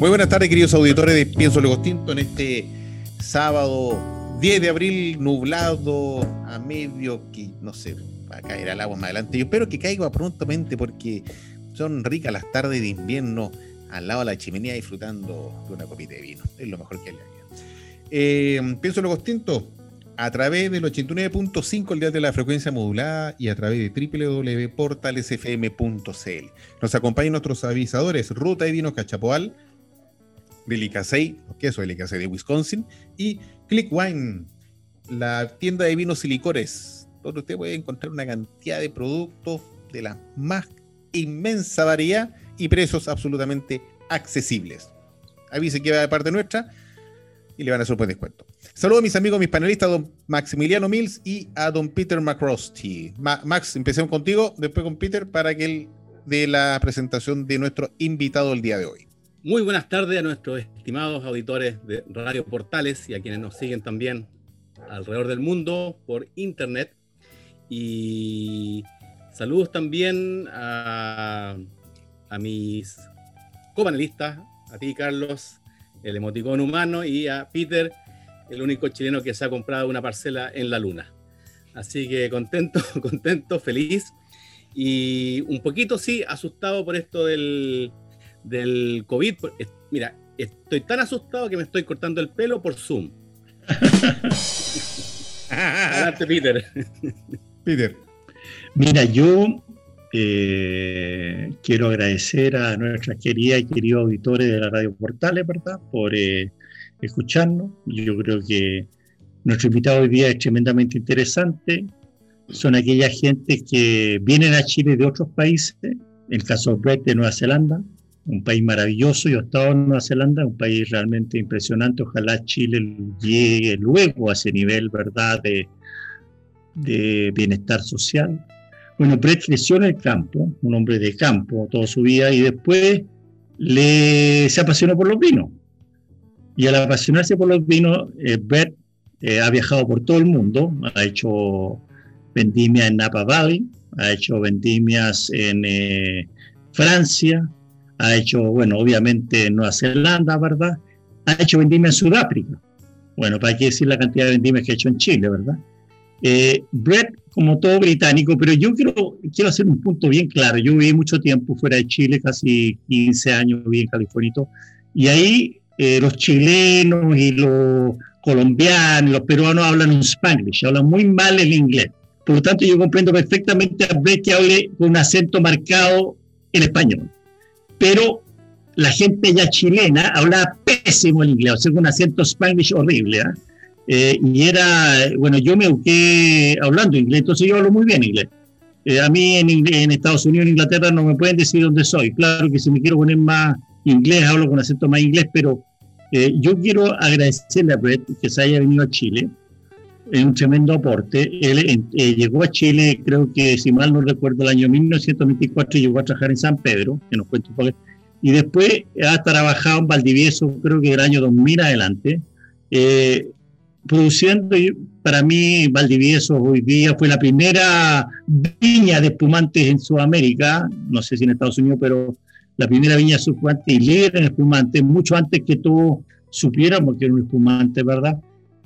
Muy buenas tardes, queridos auditores de Pienso Luego Tinto, en este sábado 10 de abril, nublado, a medio, que no sé, va a caer el agua más adelante. Yo espero que caiga prontamente porque son ricas las tardes de invierno al lado de la chimenea disfrutando de una copita de vino. Es lo mejor que hay. Eh, Pienso Luego Tinto, a través del 89.5 el día de la frecuencia modulada y a través de www.portalesfm.cl. Nos acompañan nuestros avisadores Ruta de Vinos Cachapoal, Delicacey, los quesos Delicacey de Wisconsin, y Click Wine, la tienda de vinos y licores, donde usted puede encontrar una cantidad de productos de la más inmensa variedad y precios absolutamente accesibles. Avise que va de parte nuestra y le van a hacer un buen descuento. Saludos a mis amigos, mis panelistas, don Maximiliano Mills y a don Peter McCrosty. Max, empecemos contigo, después con Peter, para que él dé la presentación de nuestro invitado el día de hoy. Muy buenas tardes a nuestros estimados auditores de Radio Portales y a quienes nos siguen también alrededor del mundo por internet. Y saludos también a, mis copanelistas, a ti Carlos, el emoticón humano, y a Peter, el único chileno que se ha comprado una parcela en la luna. Así que contento, contento, feliz y un poquito, sí, asustado por esto del, del COVID. Mira, estoy tan asustado que me estoy cortando el pelo por Zoom. Adelante, Peter. Peter. Mira, yo eh, quiero agradecer a nuestras queridas y queridos auditores de la Radio Portales, ¿verdad?, por eh, escucharnos. Yo creo que nuestro invitado hoy día es tremendamente interesante. Son aquellas gentes que vienen a Chile de otros países, el caso de Nueva Zelanda, un país maravilloso. Yo he estado en Nueva Zelanda, un país realmente impresionante. Ojalá Chile llegue luego a ese nivel, ¿verdad?, de, de bienestar social. Bueno, Brett creció en el campo, un hombre de campo toda su vida, y después le, se apasionó por los vinos. Y al apasionarse por los vinos, eh, Brett eh, ha viajado por todo el mundo, ha hecho vendimias en Napa Valley, ha hecho vendimias en eh, Francia, ha hecho, bueno, obviamente en Nueva Zelanda, ¿verdad? Ha hecho vendimia en Sudáfrica. Bueno, para qué decir la cantidad de vendimias que ha hecho en Chile, ¿verdad? Eh, Brett, como todo británico, pero yo quiero, quiero hacer un punto bien claro. Yo viví mucho tiempo fuera de Chile, casi 15 años viví en California, y ahí eh, los chilenos y los colombianos, los peruanos hablan un spanglish, hablan muy mal el inglés. Por lo tanto, yo comprendo perfectamente a Brett que hable con un acento marcado en español pero la gente ya chilena hablaba pésimo el inglés, o sea, un acento spanglish horrible. ¿ah? Eh, y era, bueno, yo me eduqué hablando inglés, entonces yo hablo muy bien inglés. Eh, a mí en, en, Estados Unidos, en Inglaterra, no me pueden decir dónde soy. Claro que si me quiero poner más inglés, hablo con acento más inglés, pero eh, yo quiero agradecerle a Brett que se haya venido a Chile. Es un tremendo aporte. Él llegó a Chile, creo que, si mal no recuerdo, el año 1924 llegó a trabajar en San Pedro, que nos cuenta un poco y después ha trabajado en Valdivieso, creo que del año 2000 adelante, eh, produciendo, para mí Valdivieso hoy día fue la primera viña de espumantes en Sudamérica, no sé si en Estados Unidos, pero la primera viña de espumantes y líder en espumantes, mucho antes que todos supiéramos que era un espumante, ¿verdad?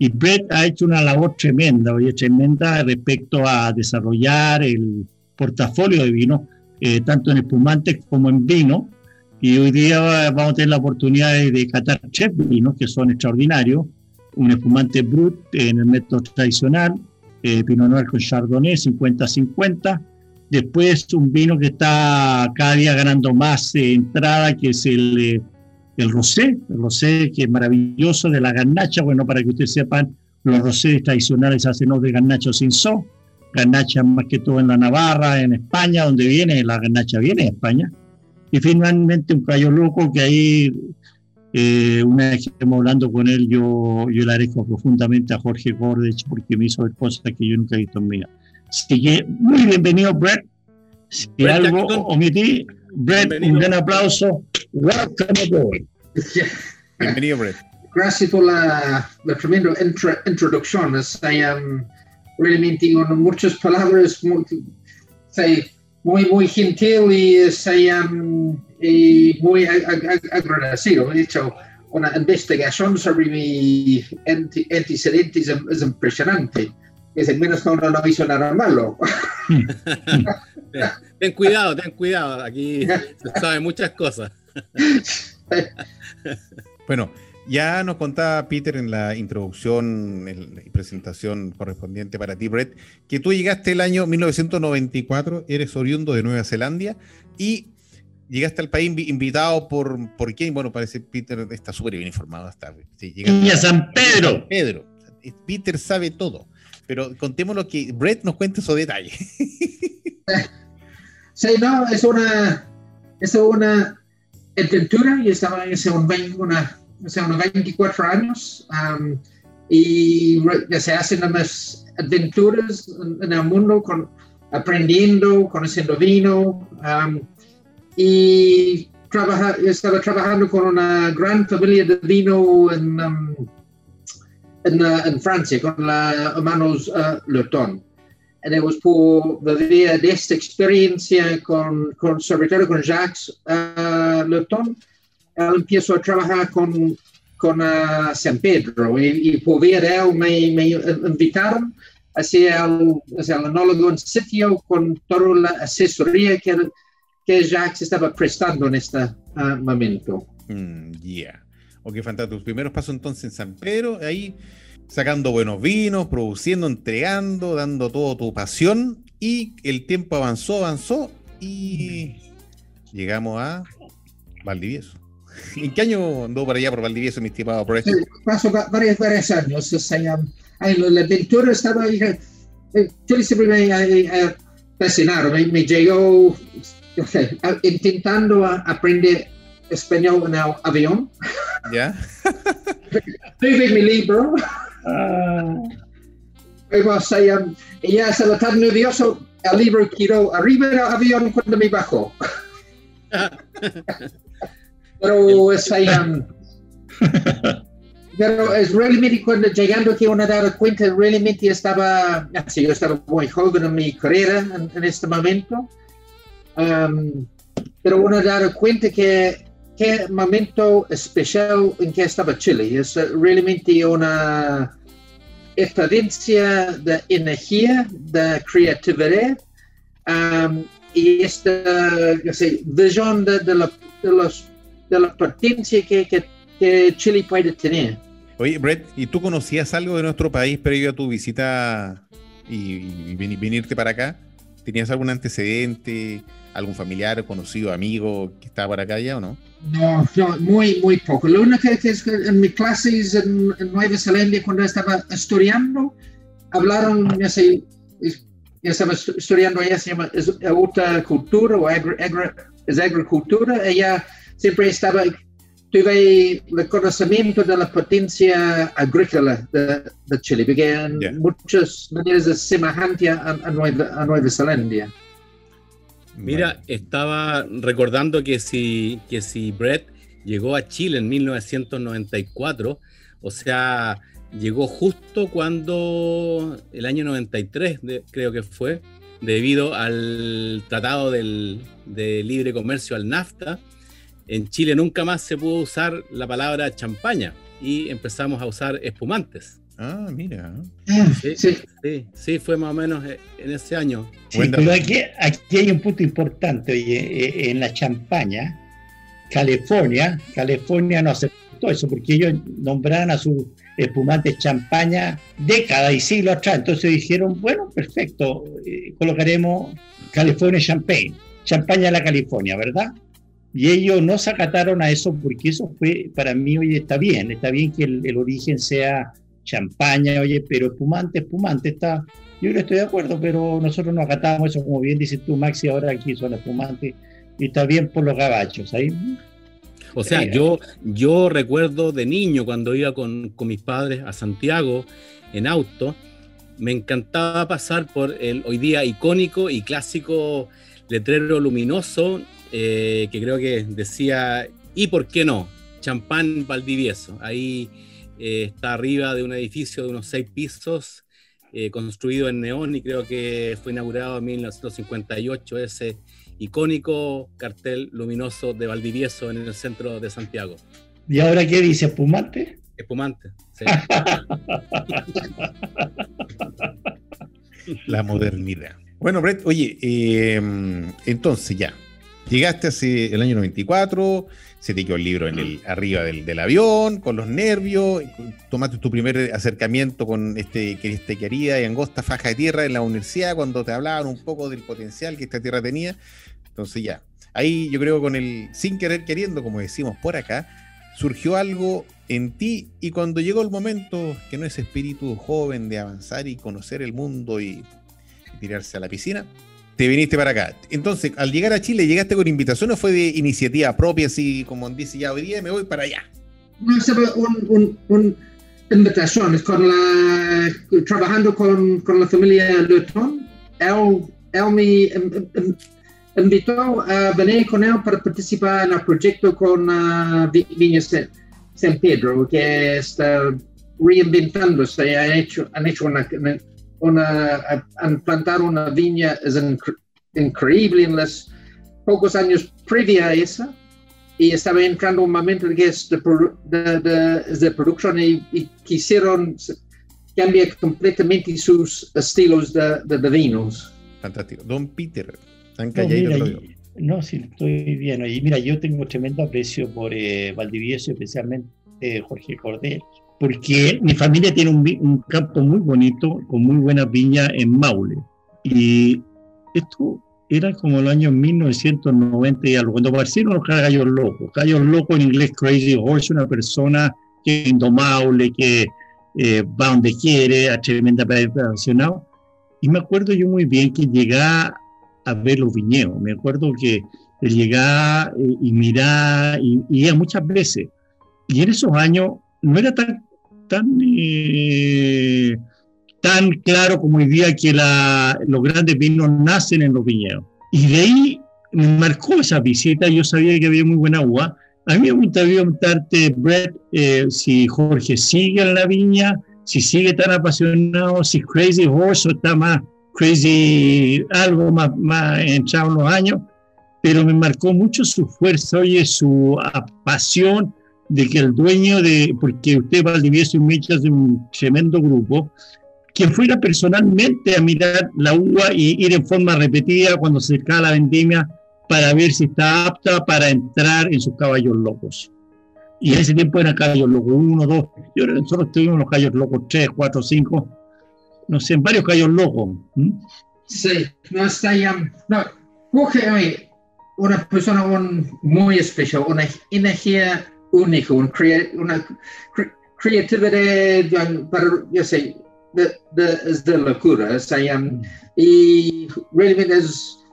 Y Brett ha hecho una labor tremenda, oye, tremenda respecto a desarrollar el portafolio de vino, eh, tanto en espumantes como en vino, y hoy día vamos a tener la oportunidad de, catar chef vinos que son extraordinarios. Un espumante brut en el método tradicional, eh, Pinot Noir con Chardonnay 50-50. Después un vino que está cada día ganando más entrada, que es el, eh, el rosé, el rosé que es maravilloso de la garnacha. Bueno, para que ustedes sepan, los roseros tradicionales hacen de garnacho sin so, garnacha más que todo en la Navarra, en España, donde viene, la garnacha viene de España. Y finalmente un callo loco que ahí, eh, una vez que estamos hablando con él, yo, yo le agradezco profundamente a Jorge Gordech porque me hizo ver cosas que yo nunca he visto en mi vida. Así que muy bienvenido, Brett. Si algo omití, Brett, un gran aplauso. Welcome aboard. Bienvenido, Brett. Gracias por la, la tremenda introducción. Um, realmente con muchas palabras muy, muy, muy gentil y, um, y muy agradecido. He hecho una investigación sobre mi antecedentes es, impresionante. Es al menos no, no hizo nada malo. ten cuidado, ten cuidado. Aquí se sabe muchas cosas. bueno, ya nos contaba Peter en la introducción y presentación correspondiente para ti, Brett, que tú llegaste el año 1994, eres oriundo de Nueva Zelanda y llegaste al país invitado por, por quién. Bueno, parece Peter está súper bien informado. Está, sí, a San Pedro. Pedro. Peter sabe todo. Pero contemos lo que Brett nos cuente esos detalles. Sí, no, es una, es una aventura y estaba en una o sea, unos 24 años, y ya se hacen unas aventuras en, el mundo, con, aprendiendo, conociendo vino, y trabaja, estaba trabajando con una gran familia de vino en, en, en, Francia, con los hermanos uh, Leton. Y después por vivir de esta experiencia con, con sobre todo con Jacques uh, él empezó a trabajar con, con uh, San Pedro y, y por ver él me, me invitaron a ser el, el enólogo en sitio con toda la asesoría que, que Jacques estaba prestando en este momento. Mm, yeah. Ok, fantástico. Tus primeros pasos entonces en San Pedro, ahí sacando buenos vinos, produciendo, entregando, dando todo tu pasión y el tiempo avanzó, avanzó y llegamos a Valdivieso. ¿En qué año andó para allá por Valdivieso, mi estimado Sí, pasó varios, varios años. O sea, la aventura estaba ahí. Eh, yo siempre me he fascinado. Me, me, llegó okay, intentando aprender español en el avión. ¿Ya? Tuve mi libro. Uh. o sea, ya estaba tan nervioso, el libro quedó arriba del avión cuando me bajó. Pero es pero es realmente cuando llegando aquí uno dar cuenta, realmente estaba, así yo estaba muy joven en mi carrera en, este momento, um, pero uno dar cuenta que qué momento especial en que estaba Chile. Es realmente una experiencia de energía, de creatividad um, y esta visión de, de, de los de la potencia que, que, Chile puede tener. Oye, Brett, ¿y tú conocías algo de nuestro país previo a tu visita y, venirte para acá? ¿Tenías algún antecedente, algún familiar, conocido, amigo que estaba para acá ya o no? No, no muy, muy poco. Lo único que es que en mis clases en, Nueva Zelanda, cuando estaba estudiando, hablaron, ya sé, ya estaba estudiando, ella se llama, es otra cultura o es agricultura, ella siempre estaba, tuve el conocimiento de la potencia agrícola de, Chile, porque en muchas maneras es semejante a, Nueva, Zelanda. Mira, estaba recordando que si, que si Brett llegó a Chile en 1994, o sea, llegó justo cuando el año 93, creo que fue, debido al Tratado del, de Libre Comercio, al NAFTA, en Chile nunca más se pudo usar la palabra champaña y empezamos a usar espumantes. Ah, mira. Sí, sí, sí, fue más o menos eh, en ese año. pero aquí, aquí, hay un punto importante, oye, eh, en la champaña, California, California no aceptó eso porque ellos nombraron a sus espumantes champaña décadas y siglos atrás. Entonces dijeron, bueno, perfecto, eh, colocaremos California Champagne, champaña de la California, ¿verdad? Y ellos no se acataron a eso porque eso fue, para mí, hoy está bien, está bien que el, origen sea champaña, oye, pero espumante, espumante, está, yo no estoy de acuerdo, pero nosotros nos acatamos eso, como bien dices tú, Maxi, ahora aquí son espumantes, y está bien por los gabachos, ahí. O sea, yo, yo recuerdo de niño cuando iba con, con mis padres a Santiago en auto, me encantaba pasar por el hoy día icónico y clásico letrero luminoso eh, que creo que decía, ¿y por qué no? Champán Valdivieso. Ahí eh, está arriba de un edificio de unos seis pisos, eh, construido en neón y creo que fue inaugurado en 1958 ese icónico cartel luminoso de Valdivieso en el centro de Santiago. ¿Y ahora qué dice? ¿Espumante? Espumante, sí. La modernidad. Bueno, Brett, oye, em, entonces ya, llegaste hace el año 94, se te quedó el libro en el, arriba del, avión, con los nervios, tomaste tu primer acercamiento con este, este querida y angosta faja de tierra en la universidad, cuando te hablaban un poco del potencial que esta tierra tenía. Entonces ya, ahí yo creo con el sin querer queriendo, como decimos por acá, surgió algo en ti y cuando llegó el momento que no es espíritu joven de avanzar y conocer el mundo y tirarse a la piscina, te viniste para acá. Entonces, al llegar a Chile, ¿llegaste con invitación o fue de iniciativa propia, así como dice ya hoy día, me voy para allá? No, un, un, invitación, con la, trabajando con, con la familia Luton. Él, él me invitó a venir con él para participar en el proyecto con uh, Viña San Pedro, que está reinventándose. Ha hecho, han hecho una una, plantar una viña es increíble en los pocos años previa a esa y estaba entrando un momento que es de, de, producción y, quisieron cambiar completamente sus estilos de, vinos. Fantástico. Don Peter, tan no, sí, estoy bien. Y mira, yo tengo tremendo aprecio por eh, Valdivieso, especialmente eh, Jorge Cordel porque mi familia tiene un, campo muy bonito, con muy buenas viñas en Maule. Y esto era como el año 1990 y algo, cuando aparecieron los gallos locos. Gallos locos en inglés, crazy horse, una persona que es indomable, que eh, va donde quiere, a tremenda apasionado. Y me acuerdo yo muy bien que llegaba a ver los viñedos. Me acuerdo que llegaba eh, y miraba y, y iba muchas veces. Y en esos años no era tan, tan, eh, tan claro como hoy día que la, los grandes vinos nacen en los viñedos. Y de ahí me marcó esa visita, yo sabía que había muy buena agua. A mí me gustaría preguntarte, Brett, eh, si Jorge sigue en la viña, si sigue tan apasionado, si Crazy Horse está más crazy, algo más, más entrado en los años, pero me marcó mucho su fuerza, y su pasión de que el dueño de, porque usted Valdivieso y Michas de un tremendo grupo, que fuera personalmente a mirar la uva y ir en forma repetida cuando se acercaba la vendimia para ver si está apta para entrar en sus caballos locos. Y en ese tiempo eran caballos locos, uno, dos, yo nosotros tuvimos los caballos locos, tres, cuatro, cinco, no sé, varios caballos locos. Sí, no está ya, no, coge una persona muy especial, una energía único, un una creatividad para, yo sé, de, de, es de locura. Es, um, y realmente es,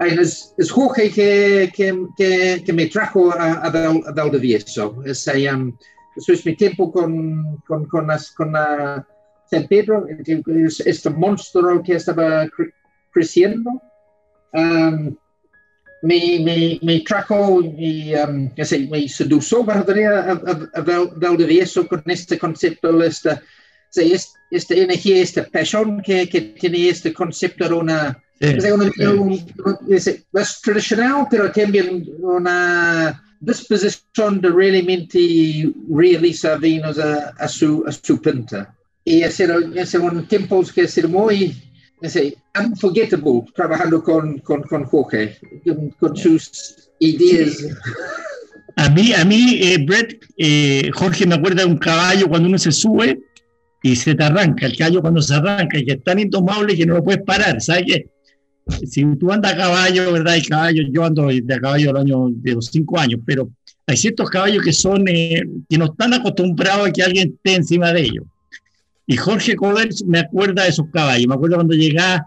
es, es Jorge que, que, que, me trajo a, a, Valdivieso. Es, um, eso es mi tiempo con, con, con, las, con la San Pedro, este monstruo que estaba creciendo. Um, me, me, me trajo y um, me sedució para venir a, a, a Valdivieso con este concepto, esta, esta energía, esta pasión que, que tiene este concepto de una, sí, una, sí. un, más tradicional, pero también una disposición de realmente realizar vinos a, a, su, a su pinta. Y hacer, hacer un tiempos que ser muy es unforgettable trabajando con, con, con Jorge, con, sus ideas. A mí, a mí eh, Brett, eh, Jorge me acuerda de un caballo cuando uno se sube y se te arranca, el caballo cuando se arranca y que es tan indomable que no lo puedes parar, ¿sabes qué? Si tú andas a caballo, ¿verdad? El caballo, yo ando de a caballo al año de los cinco años, pero hay ciertos caballos que son, eh, que no están acostumbrados a que alguien esté encima de ellos. Y Jorge Coder me acuerda de esos caballos. Me acuerdo cuando llegaba,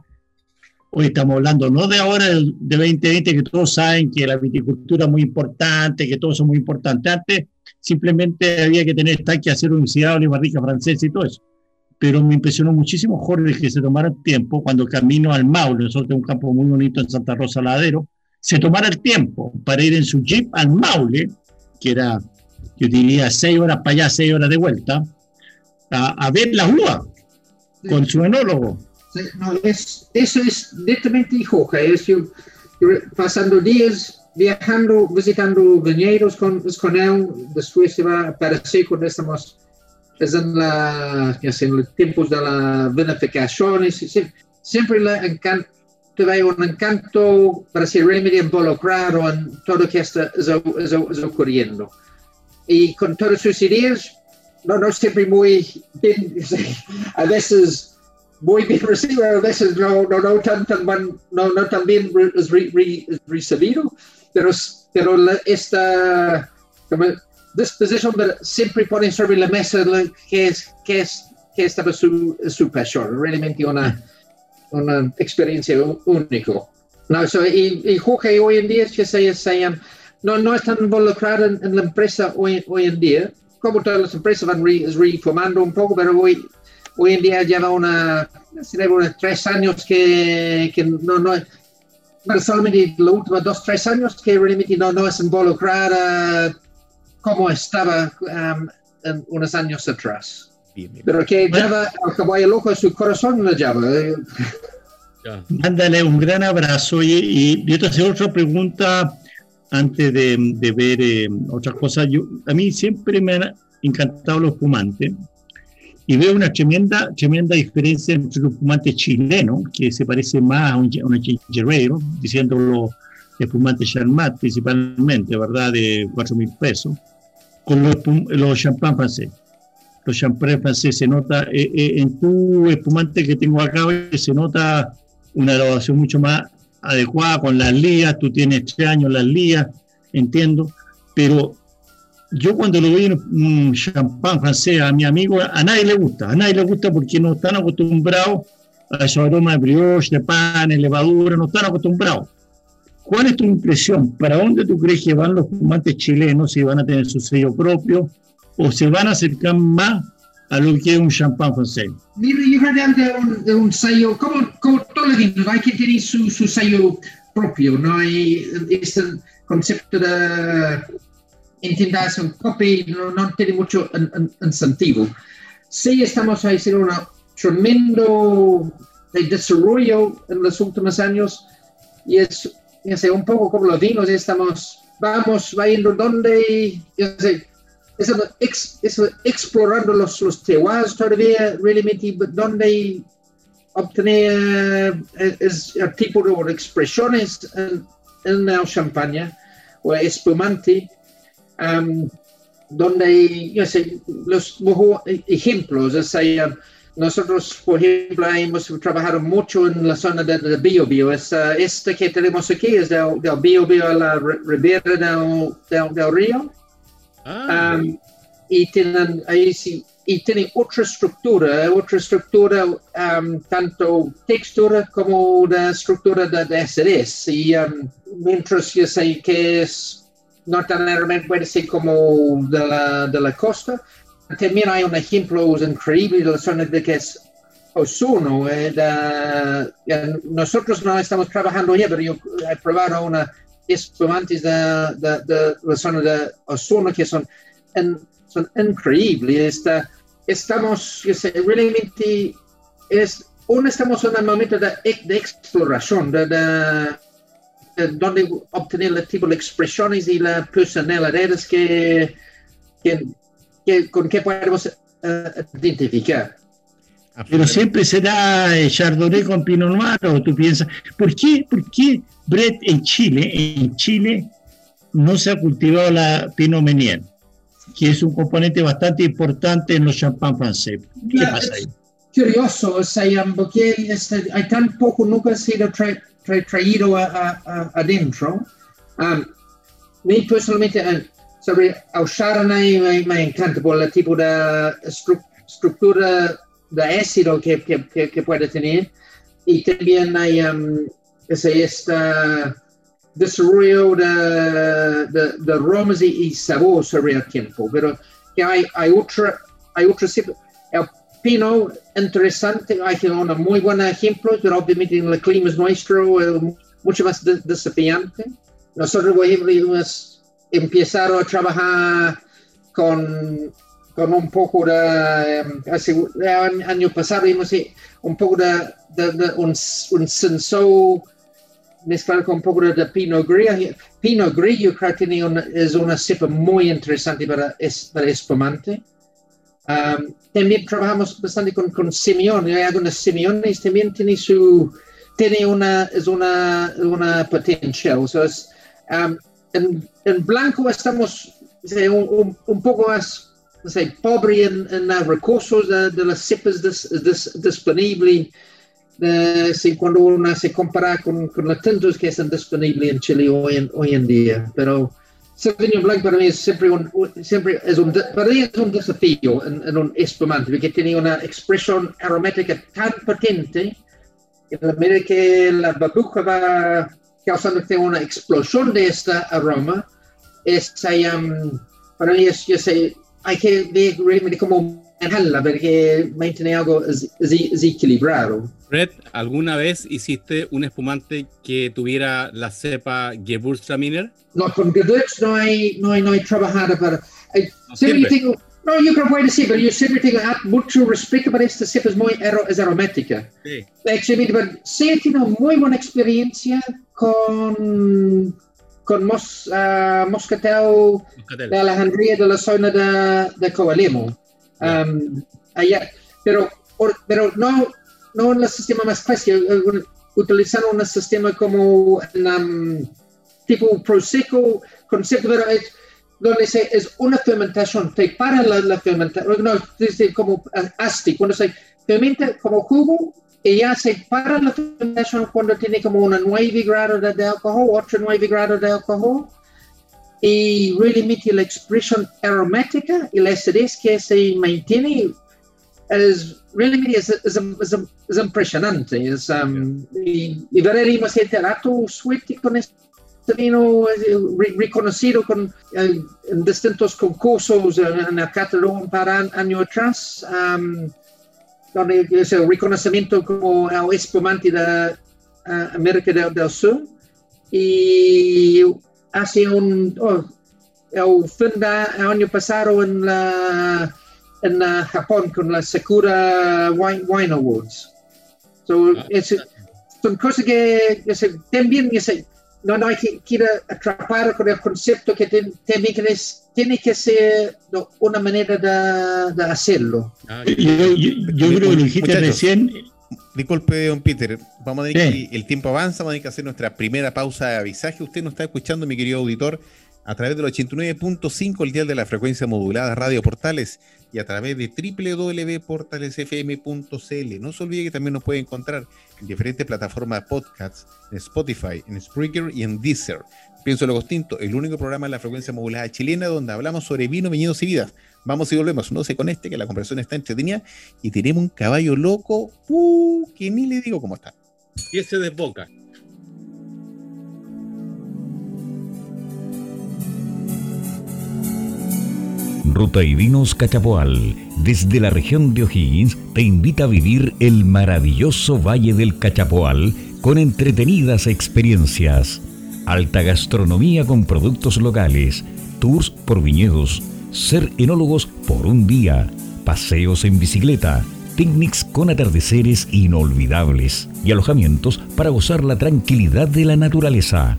hoy estamos hablando no de ahora, de 2020, que todos saben que la viticultura es muy importante, que todo eso es muy importante. Antes simplemente había que tener estanque, acero inoxidable, barrica francesa y todo eso. Pero me impresionó muchísimo Jorge que se tomara el tiempo cuando camino al Maule, nosotros tenemos un campo muy bonito en Santa Rosa Ladero, se tomara el tiempo para ir en su jeep al Maule, que era, yo diría, seis horas para allá, seis horas de vuelta, a, ver la uvas con su enólogo. no, es, eso es netamente Joja, es yo, pasando días viajando, visitando viñedos con, con él, después se va a aparecer cuando estamos es en, la, en los tiempos de la vinificación, siempre, siempre le encanta un encanto para ser realmente involucrado en todo lo que está ocurriendo. Y con todas sus ideas, no, no siempre muy bien, a veces muy bien recibido, a veces no, no, no, tan, tan, no, no tan bien recibido, pero, pero esta como, disposición siempre pone sobre la mesa que es, que es que estaba su, su pasión, realmente una, una experiencia única. No, y, y Jorge hoy en día que se, se no, no están involucrados en, la empresa hoy, hoy en día, como todas las empresas van reformando un poco, pero hoy, hoy en día lleva una, unos tres años que, que no, no, solamente los últimos dos, tres años que realmente no, no es involucrada como estaba um, en unos años atrás. Pero que lleva al caballo loco en su corazón, lo lleva. Eh. Mándale un gran abrazo y, y yo te hacer otra pregunta antes de, de ver eh, otras cosas. Yo, a mí siempre me han encantado los fumantes y veo una tremenda, tremenda diferencia entre los fumantes chilenos, que se parece más a un, a un diciendo diciéndolo espumante Charmat principalmente, ¿verdad? De 4 mil pesos, con los, los champán francés los champán francés, se nota, eh, eh, en tu espumante que tengo acá, se nota una elaboración mucho más adecuada con las lías, tú tienes tres años las lías, entiendo, pero yo cuando veo en un champán francés a mi amigo, a nadie le gusta, a nadie le gusta porque no están acostumbrados a esos aromas de brioche, de pan, de levadura, no están acostumbrados. ¿Cuál es tu impresión? ¿Para dónde tú crees que van los fumantes chilenos? Si van a tener su sello propio, o se van a acercar más a lo que es un champán francés. Yo creo un, de un sello, como, como los vinos, hay que tener su, su sello propio, no hay este concepto de intentar hacer un copy, no, no tiene mucho en, en, sentido. Sí estamos haciendo un tremendo desarrollo en los últimos años y es, un poco como los vinos, estamos, vamos, va yendo donde, yo sé, eso, ex, explorando los, los terroirs todavía, realmente, donde obtener eh, es, el tipo de expresiones en, en la champaña o espumante, um, donde yo sé, los ejemplos, o sea, nosotros, por ejemplo, hemos trabajado mucho en la zona de, de Bio. Esta, este que tenemos aquí es del, del Bio Bio la ribera del, del río. Um, y tienen ahí sí, y tienen otra estructura, otra estructura, um, tanto textura como una estructura de, de acidez. Y um, mientras yo sé que es no tan puede ser como de la, de la costa, también hay un ejemplo increíble de la zona de que es Osorno. Eh, nosotros no estamos trabajando allá, pero yo he probado una espumantes de, de, de, la zona de Osorno que son, en, son increíbles. Estamos, realmente, es, aún estamos en un momento de, de exploración, de, de, donde obtener el tipo de expresiones y las personalidades que, que, que, con que podemos uh, identificar. Pero siempre será Chardonnay con Pinot Noir, o tú piensas, ¿por qué, por qué Brett en Chile, en Chile no se ha cultivado la Pinot Meunier, que es un componente bastante importante en los champán francés? ¿Qué pasa ahí? Curioso, o sea, porque este, hay tan poco nunca ha sido tra tra traído a, a, adentro. Um, mí personalmente, uh, sobre el Chardonnay me, me, encanta por el tipo de estru estructura de ácido que, que, que, puede tener. Y también hay um, ese, este desarrollo de, de, de aromas y, y, sabor sobre el tiempo. Pero que hay, hay otra, hay otro el pino interesante, hay un muy buen ejemplo, pero obviamente en el clima es nuestro, mucho más desafiante. Nosotros, por ejemplo, hemos empezado a trabajar con con un poco de, hace el año pasado vimos un poco de, de, un, un sensor mezclado con un poco de, Pinot Gris. Pinot Gris yo creo que tiene una, es una cepa muy interesante para, para espumante. Um, también trabajamos bastante con, con Simeone, hay algunas Simeones también tiene su, tiene una, es una, una potencial. um, en, en, blanco estamos un, un, un poco más sei, pobre en, en recursos de, de, las cepas dis, dis, disponibles. Uh, si cuando uno se compara con, con los tantos que están disponibles en Chile hoy en, hoy en día. Pero Sauvignon Blanc para mí es siempre un, siempre es un, para mí es un desafío en, en un espumante, porque tiene una expresión aromática tan potente, en la medida que la babuja va causando una explosión de este aroma, es, um, para mí es, yo sé, hay que ver realmente cómo manejarla, porque mantiene algo desequilibrado. Red, ¿alguna vez hiciste un espumante que tuviera la cepa Gewürztraminer? No, con Gewürz no hay, no hay, no hay trabajado para... no, siempre tengo, no, yo creo que puede decir, pero yo siempre tengo mucho respeto para esta cepa, es muy es aromática. Sí. Actually, sí, he tenido muy buena experiencia con con mos, uh, Moscatel, Moscatel, de Alejandría de la zona de, de Coalemo. Um, allá, pero, or, pero no, no en el sistema más clásico, utilizando un sistema como um, tipo Prosecco, concepto, pero es, donde se, es una fermentación, te para la, la fermentación, no, es como asti, cuando se fermenta como jugo, ella se para la fermentación cuando tiene como una 9 grados de, alcohol, otro 9 grados de alcohol, y realmente la expresión aromática y la acidez que se mantiene es realmente es, es, es, impresionante. Es, um, y, y veremos este rato suerte con este vino reconocido con, en distintos concursos en el Catalón para años atrás. Um, es el reconocimiento como el espumante de uh, América del, del, Sur. Y hace un, oh, el fin del año pasado en, la, en la Japón con la Sakura Wine, Wine Awards. So, ah, es, son cosas que, que también no, no hay que, que atrapar con el concepto que que tiene que ser una manera de, de hacerlo. Ah, yo, yo, creo que lo dijiste recién. Disculpe, don Peter, vamos a decir que el tiempo avanza, vamos a tener que hacer nuestra primera pausa de avisaje. Usted nos está escuchando, mi querido auditor, a través del 89.5, el dial de la frecuencia modulada Radio Portales y a través de www.portalesfm.cl. No se olvide que también nos puede encontrar en diferentes plataformas de podcasts, en Spotify, en Spreaker y en Deezer. Pienso lo distinto, el único programa de la frecuencia modulada chilena donde hablamos sobre vino, viñedos y vidas. Vamos y volvemos, no se conecte, que la conversación está entretenida y tenemos un caballo loco, uh, que ni le digo cómo está. Y ese desboca. Ruta y Vinos Cachapoal, desde la región de O'Higgins, te invita a vivir el maravilloso Valle del Cachapoal con entretenidas experiencias, alta gastronomía con productos locales, tours por viñedos, ser enólogos por un día, paseos en bicicleta, picnics con atardeceres inolvidables y alojamientos para gozar la tranquilidad de la naturaleza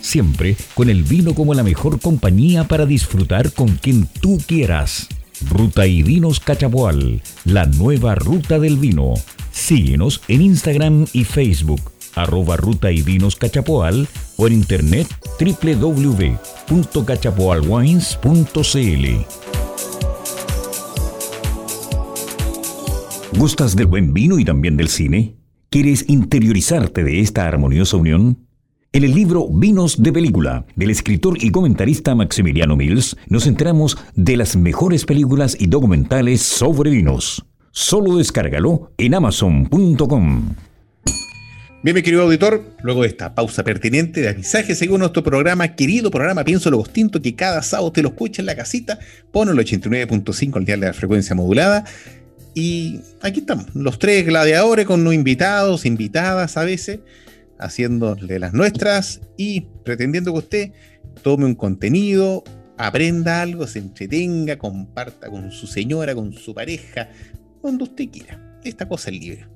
siempre con el vino como la mejor compañía para disfrutar con quien tú quieras. Ruta y Vinos Cachapoal, la nueva ruta del vino. Síguenos en Instagram y Facebook, arroba Ruta y Vinos Cachapoal o en internet www.cachapoalwines.cl. ¿Gustas del buen vino y también del cine? ¿Quieres interiorizarte de esta armoniosa unión? En el libro Vinos de Película, del escritor y comentarista Maximiliano Mills, nos enteramos de las mejores películas y documentales sobre vinos. Solo descárgalo en amazon.com. Bien, mi querido auditor, luego de esta pausa pertinente de avisaje, según nuestro programa, querido programa Pienso lo Distinto, que cada sábado te lo escucha en la casita, pone el 89.5 al día de la frecuencia modulada. Y aquí estamos, los tres gladiadores con los invitados, invitadas a veces, haciéndole las nuestras y pretendiendo que usted tome un contenido, aprenda algo, se entretenga, comparta con su señora, con su pareja, donde usted quiera. Esta cosa es libre.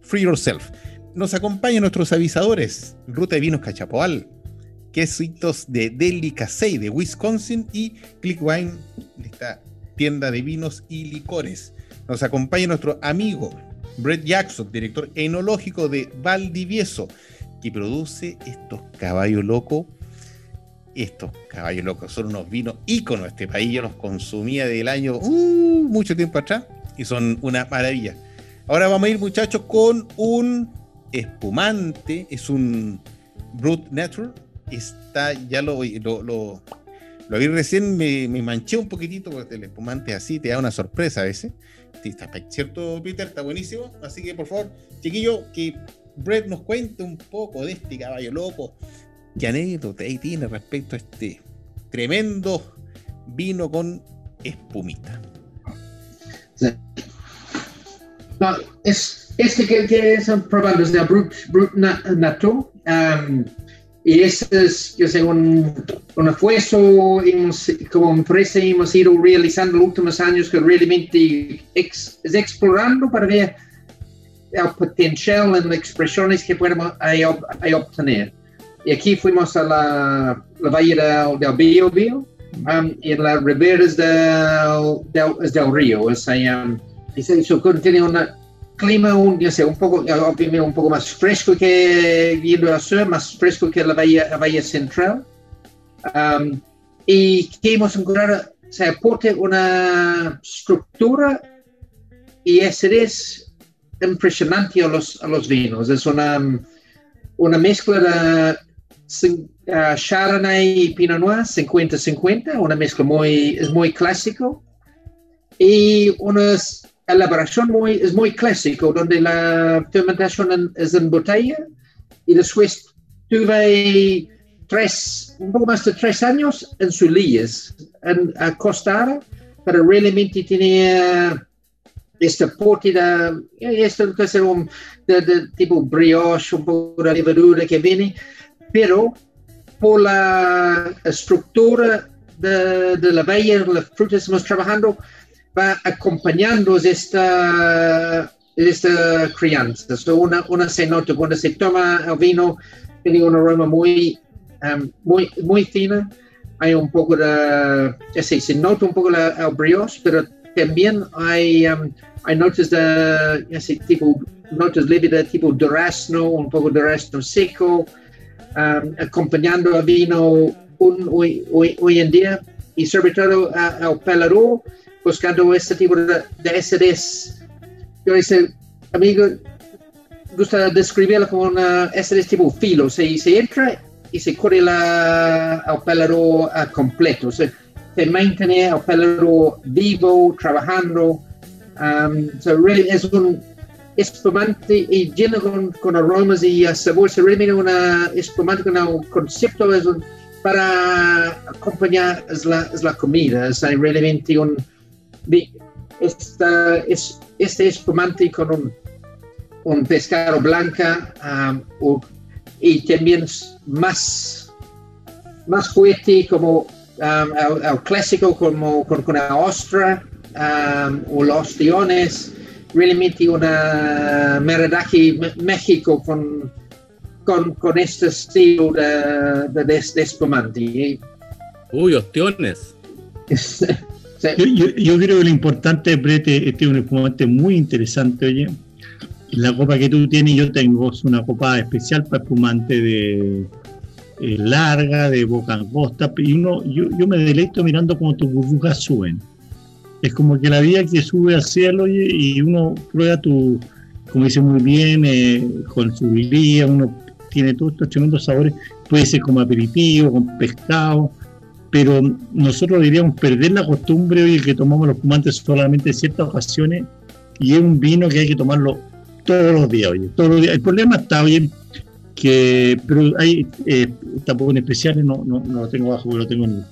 Free yourself. Nos acompañan nuestros avisadores, Ruta de Vinos Cachapoal, Quesitos de Delicacey de Wisconsin y Click Wine, esta tienda de vinos y licores. Nos acompaña nuestro amigo Brett Jackson, director enológico de Valdivieso, que produce estos caballos locos estos caballos locos son unos vinos íconos este país. Yo los consumía del año uh, mucho tiempo atrás y son una maravilla. Ahora vamos a ir, muchachos, con un espumante. Es un Brut Natural. Está, ya lo, lo, lo, vi recién, me, manché un poquitito porque el espumante así te da una sorpresa a veces. ¿Cierto, Peter? Está buenísimo. Así que, por favor, chiquillo, que Brett nos cuente un poco de este caballo loco ¿Qué anécdota ahí tiene respecto a este tremendo vino con espumita? No, es, este que, que están probando es de Brut, Brut Nato. Um, y ese es, yo sé, un, un esfuerzo hemos, como empresa hemos ido realizando en los últimos años que realmente ex, es explorando para ver el potencial en las expresiones que podemos obtener. Y aquí fuimos a la, la Valle del, del Bio Bio um, y en las riberas del, del, del río. Es, um, eso tiene un clima un, yo sé, un poco, un poco más fresco que viendo al sur, más fresco que la Bahía, la bahía Central. Um, y que hemos encontrado, se aporta una estructura y es impresionante a los, a los vinos. Es una, una mezcla de uh, Chardonnay y Pinot Noir 50-50, una mezcla muy, es muy clásico. Y una elaboración muy, es muy clásico, donde la fermentación es en botella. Y después tuve tres, un poco más de tres años en Zulíes, en a Costa pero realmente tenía este porte de, esto que es un de, de, tipo brioche, un poco de levadura que viene, pero por la estructura de, de la bahía, las frutas que estamos trabajando, va acompañando esta, esta crianza. So una, una se nota cuando se toma el vino, tiene un aroma muy, um, muy, muy fino. Hay un poco de, ya sé, se nota un poco la, el brioche, pero también hay, um, hay notas de, sé, tipo, notas lívidas tipo durazno, un poco de durazno seco, um, acompañando a vino un, hoy, hoy, hoy, en día y sobre todo al pelaró buscando este tipo de, de acidez. Yo dice, amigo, gusta describirlo como una acidez tipo filo, se, se entra y se corre la, al pelaró completo, se, se mantiene al pelaró vivo, trabajando. Um, so really es un espumante y lleno con, con aromas y sabores. Realmente una espumante con un concepto es un, para acompañar es la, es la comida. Es realmente un esta, es, este espumante con un, un pescado blanca um, y también más más fuerte como um, el, clásico como con, con la ostra um, o los ostiones realmente una maridaje México con, con, con, este estilo de, de, de, espumante. Uy, ostiones. yo, creo que lo importante, Brete, este es un espumante muy interesante, oye. La copa que tú tienes, yo tengo, es una copa especial para espumante de eh, larga, de boca angosta, y uno, yo, yo me deleito mirando cómo tus burbujas suben es como que la vida que sube al cielo y, uno prueba tu, como dice muy bien, eh, con su lía, uno tiene todos estos tremendos sabores, puede ser como aperitivo, con pescado, pero nosotros diríamos perder la costumbre hoy que tomamos los fumantes solamente en ciertas ocasiones y es un vino que hay que tomarlo todos los días, oye, todos los días. El problema está, oye, que, pero hay, eh, tampoco en especiales, no, no, no, lo tengo bajo, lo tengo en,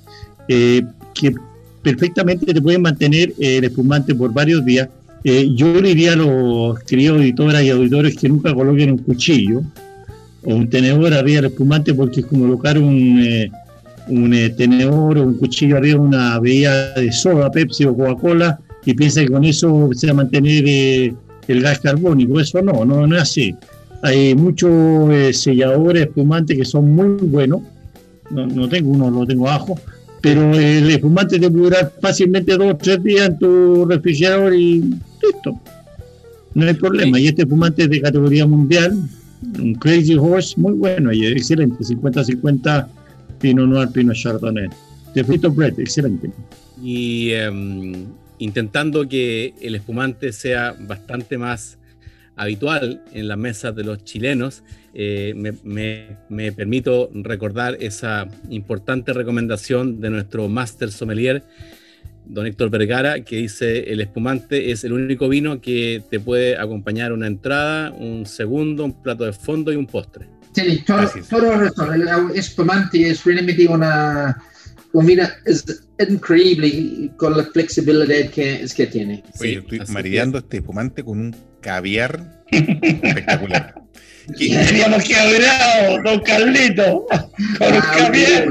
eh, que perfectamente te pueden mantener eh, el espumante por varios días. yo le diría a los queridos auditoras y auditores que nunca coloquen un cuchillo o un tenedor arriba del espumante porque es como colocar un, un tenedor o un cuchillo arriba de una bebida de soda, Pepsi o Coca-Cola y piensa que con eso se va a mantener el gas carbónico. Eso no, no, no es así. Hay muchos eh, selladores espumantes que son muy buenos. No, tengo uno, lo tengo abajo. Pero el espumante te puede durar fácilmente dos o tres días en tu refrigerador y listo. No hay problema. Y este espumante es de categoría mundial. Un Crazy Horse, muy bueno y excelente. 50-50 Pino Noir, Pino Chardonnay. De Frito Bread, excelente. Y em, intentando que el espumante sea bastante más habitual en las mesas de los chilenos, eh, me, permito recordar esa importante recomendación de nuestro máster sommelier, don Héctor Vergara, que dice, el espumante es el único vino que te puede acompañar una entrada, un segundo, un plato de fondo y un postre. Sí, todo, todo el espumante es realmente una mira, es increíble con la flexibilidad que, es que tiene. Oye, estoy mareando este espumante con un caviar espectacular. Teníamos que haber don Carlito, con un ah, caviar.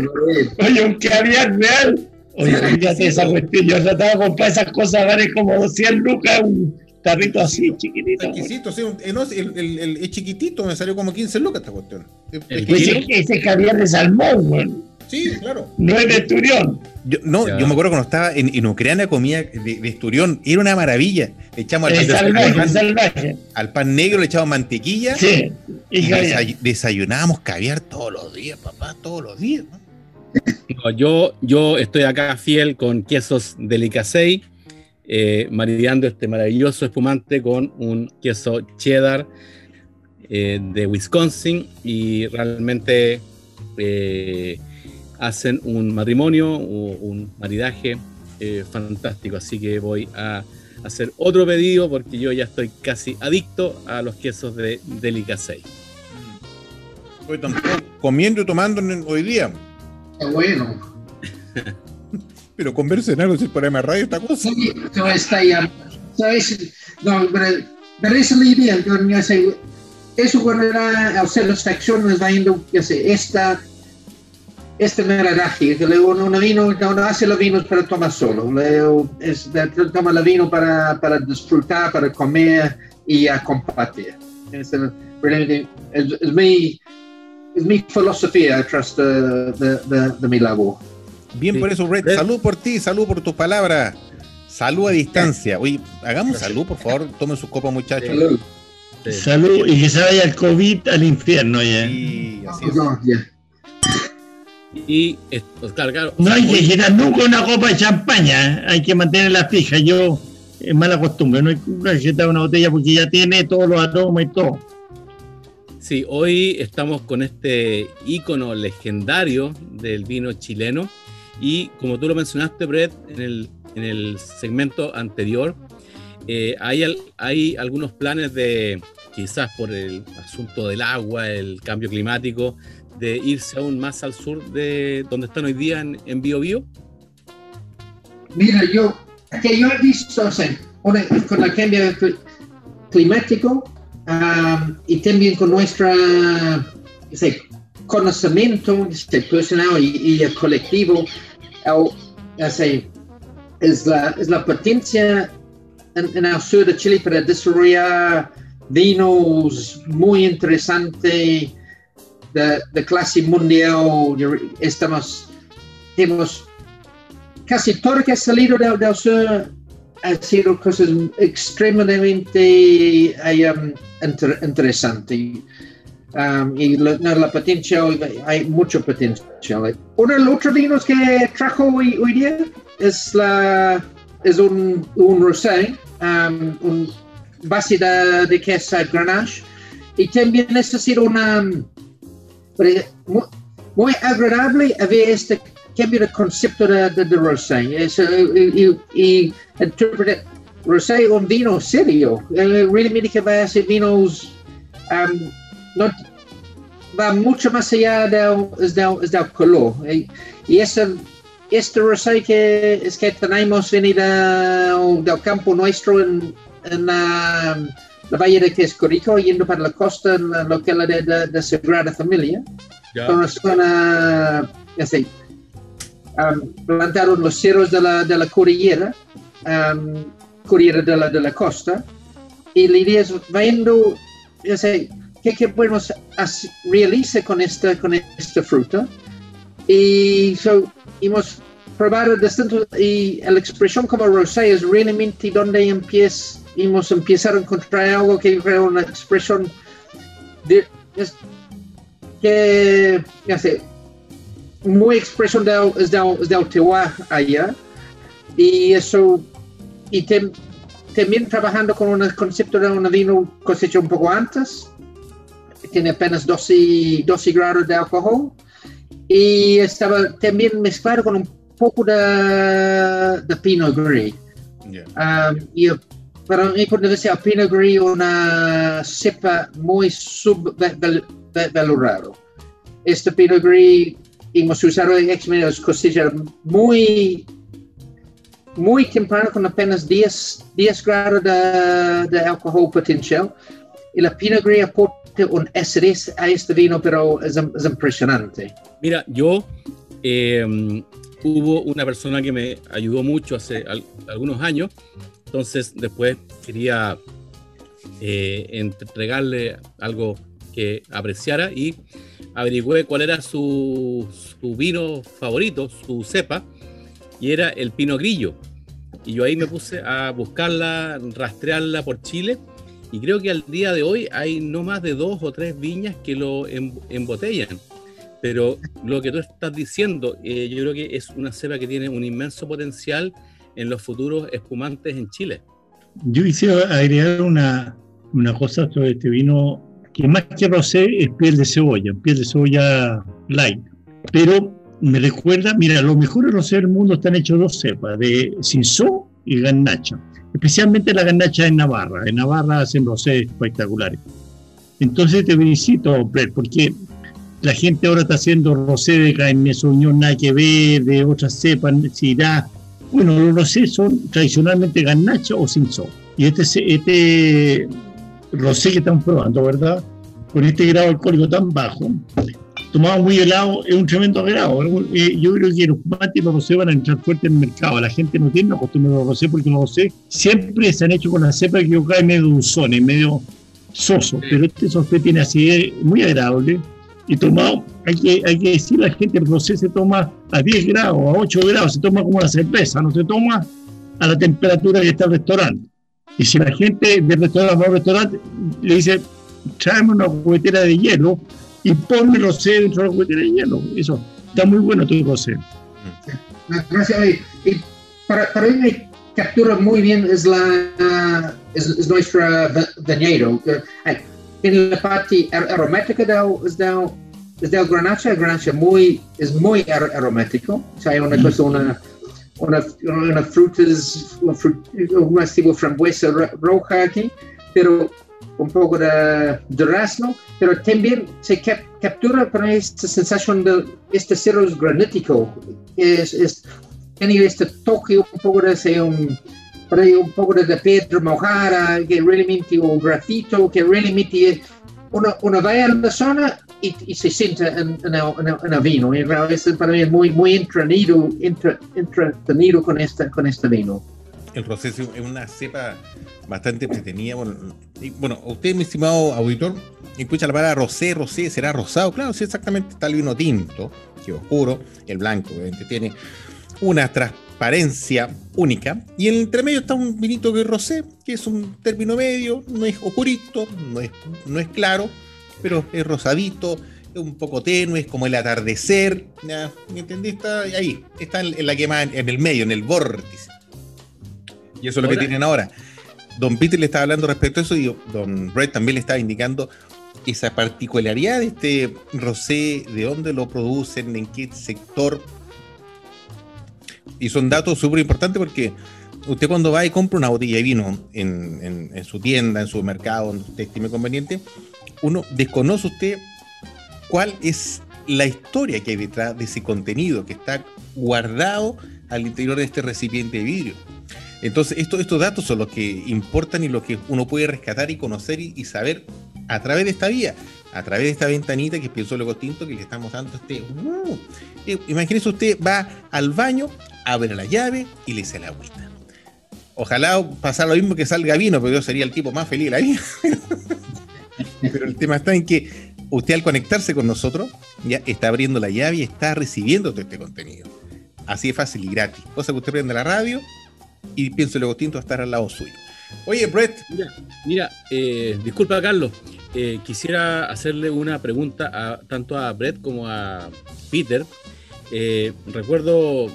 Oye, un caviar real. Oye, fíjate esa cuestión. Yo trataba de comprar esas cosas, vale como 200 lucas, un tarrito así, chiquitito. Exquisito, sí, el, el, el, el, chiquitito me salió como 15 lucas esta cuestión. Ese, ese caviar de salmón, bueno. Sí, claro. No es de Esturión. Yo, no, yo me acuerdo cuando estaba en, en Ucrania comía de, Esturión, era una maravilla. Le echamos al pan, al pan negro, le echamos mantequilla. Sí. Y, desayunábamos caviar todos los días, papá, todos los días. yo, yo estoy acá fiel con quesos delicacei, eh, maridando este maravilloso espumante con un queso cheddar eh, de Wisconsin y realmente eh, hacen un matrimonio o un maridaje eh, fantástico. Así que voy a hacer otro pedido porque yo ya estoy casi adicto a los quesos de. Estoy tampoco comiendo y tomando hoy día. Qué bueno. pero conversen algo si el programa de radio esta cosa. Sí, no está ya. ¿Sabes? No, pero, es la idea. Eso cuando era hacer las facciones, va yendo, ya sé, esta este maridaje, que uno, vino, uno hace los vinos para tomar solo, es, toma el vino para, para disfrutar, para comer y a compartir. Es, es, mi, es mi filosofía detrás de, de, de, mi labor. Bien por eso, Red. Salud por ti, salud por tus palabras. Salud a distancia. Oye, hagamos salud, por favor. Tomen sus copas, muchachos. Salud. Salud y que se vaya el COVID al infierno ya. Sí, así es. Y pues, claro, no hay que girar nunca una copa de champaña, ¿eh? hay que mantenerla fija. Yo es mala costumbre, no hay que girar una botella porque ya tiene todos los aromas y todo. Sí, hoy estamos con este ícono legendario del vino chileno y como tú lo mencionaste, Brett, en el, en el segmento anterior, eh, hay, hay algunos planes de, quizás por el asunto del agua, el cambio climático, de irse aún más al sur de donde están hoy día en, en Bio Bio? Mira, yo, que yo he visto con el cambio climático y también con nuestro conocimiento personal y, y colectivo, es, la, es la potencia en, el sur de Chile para desarrollar vinos muy interesantes de, clase mundial, estamos, tenemos casi todo que ha salido del, del sur ha sido cosas extremadamente um, interesantes. Um, y la, la potencia, hay mucho potencial. Uno de los otros vinos que trajo hoy, hoy día es, la, es un, un rosé, um, un base de, de queso Grenache. Y también es decir, una, muy, muy agradable ver este cambio de concepto de, de, de Rosé. y, y, rosé un vino serio. Realmente que va a ser vinos, um, no, va mucho más allá del, del, del color. Y este, este rosé que, es que tenemos venido del campo nuestro en, en la, la, Valle de Quescorico, yendo para la costa, en la localidad de, de Sagrada Familia. Yeah. Con una, así, um, plantaron los cerros de la, de la cordillera. Um, Corriere de la, de la Costa y la idea es viendo ya sé, qué, qué podemos realizar con esta, con esta fruta y so, hemos probado distintos y la expresión como rosé es realmente donde empieza empezado a encontrar algo que creo una expresión de, es, que ya sé, muy expresión del, del, del terroir allá y eso y también trabajando con un concepto de un vino cosecha un poco antes, tiene apenas 12, 12 grados de alcohol y estaba también mezclado con un poco de, de Pinot Gris. Um, y para mí, por decir, Pinot Gris una cepa muy subvalorado. Este Pinot Gris hemos usado en cosecha muy muy temprano con apenas 10, 10 grados de, de, alcohol potencial y la Pinot Gris aporta un acidez a este vino, pero es, es impresionante. Mira, yo eh, hubo una persona que me ayudó mucho hace al, algunos años, entonces después quería eh, entregarle algo que apreciara y averigüé cuál era su, vino favorito, su cepa, y era el Pino Grillo. Y yo ahí me puse a buscarla, rastrearla por Chile. Y creo que al día de hoy hay no más de dos o tres viñas que lo embotellan. Pero lo que tú estás diciendo, eh, yo creo que es una cepa que tiene un inmenso potencial en los futuros espumantes en Chile. Yo quisiera agregar una, una cosa sobre este vino, que más que rosé es piel de cebolla, piel de cebolla light. Pero me recuerda, mira, los mejores rosé del mundo están hechos dos cepas, de Cinzó y Garnacha. Especialmente la Garnacha en Navarra. En Navarra hacen rosé espectaculares. Entonces te felicito, porque la gente ahora está haciendo rosé de Cabernet Sauvignon, nada que ver, de otras cepas, da Bueno, los rosé son tradicionalmente Garnacha o Cinzó. Y este, este rosé que estamos probando, ¿verdad? Con este grado alcohólico tan bajo, tomado muy helado es un tremendo agrado. Eh, yo creo que los fumantes y los rosé van a entrar fuerte en el mercado. La gente no tiene la costumbre de los rosé porque los rosé siempre se han hecho con la cepa que cae medio dulzón, medio soso. Pero este rosé tiene así muy agradable. Y tomado, hay que, hay que decir a la gente, el rosé se toma a 10 grados, a 8 grados, se toma como una cerveza, no se toma a la temperatura que está el restaurante. Y si la gente del restaurante va al restaurante, le dice, tráeme una juguetera de hielo, y ponme rosé dentro de la juguetera de hielo. Eso está muy bueno tu rosé. Gracias. Y para, para mí captura muy bien es la es, es nuestra viñedo. En la parte aromática del, del, del granacha, el granacha muy, es muy aromático. O sea, hay una cosa, una, una, una frutas, una tipo frambuesa roja aquí, pero un poco de durazno, pero también se captura para esta sensación de este cero granítico, es, es, tiene este toque un poco de un, un poco de piedra mojada, que realmente un grafito, que realmente una, una vaya a la zona y, y se siente en, en, el, en, el, vino. Y es para mí muy, muy entretenido, entretenido con, esta, con este vino. El proceso es una cepa bastante entretenida. Bueno, y, bueno, usted, mi estimado auditor, escucha la palabra rosé, rosé, será rosado. Claro, sí, exactamente está el vino tinto, que es oscuro, el blanco, obviamente, tiene una transparencia única. Y en el entremedio está un vinito que es rosé, que es un término medio, no es oscurito, no es, no es claro, pero es rosadito, es un poco tenue, es como el atardecer. ¿Me entendí? Está ahí, está en, la quema, en el medio, en el vórtice. Y eso es lo que tienen ahora. Don Peter le estaba hablando respecto a eso y Don Brett también le estaba indicando esa particularidad de este rosé, de dónde lo producen, en qué sector. Y son datos súper importantes porque usted cuando va y compra una botella de vino en, en, su tienda, en su mercado, donde usted estime conveniente, uno desconoce usted cuál es la historia que hay detrás de ese contenido que está guardado al interior de este recipiente de vidrio. Entonces, estos datos son los que importan y los que uno puede rescatar y conocer y, saber a través de esta vía, a través de esta ventanita que es Pienso Luego Tinto que le estamos dando a este. Uh, eh, imagínese usted va al baño, abre la llave y le echa la agüita. Ojalá pasara lo mismo que salga vino, pero yo sería el tipo más feliz de la vida. pero el tema está en que usted al conectarse con nosotros ya está abriendo la llave y está recibiendo todo este contenido. Así de fácil y gratis. Cosa que usted prende la radio y pienso luego tinto a estar al lado suyo. Oye, Brett. Mira, eh, disculpa, Carlos. Eh, quisiera hacerle una pregunta a, tanto a Brett como a Peter. Eh, recuerdo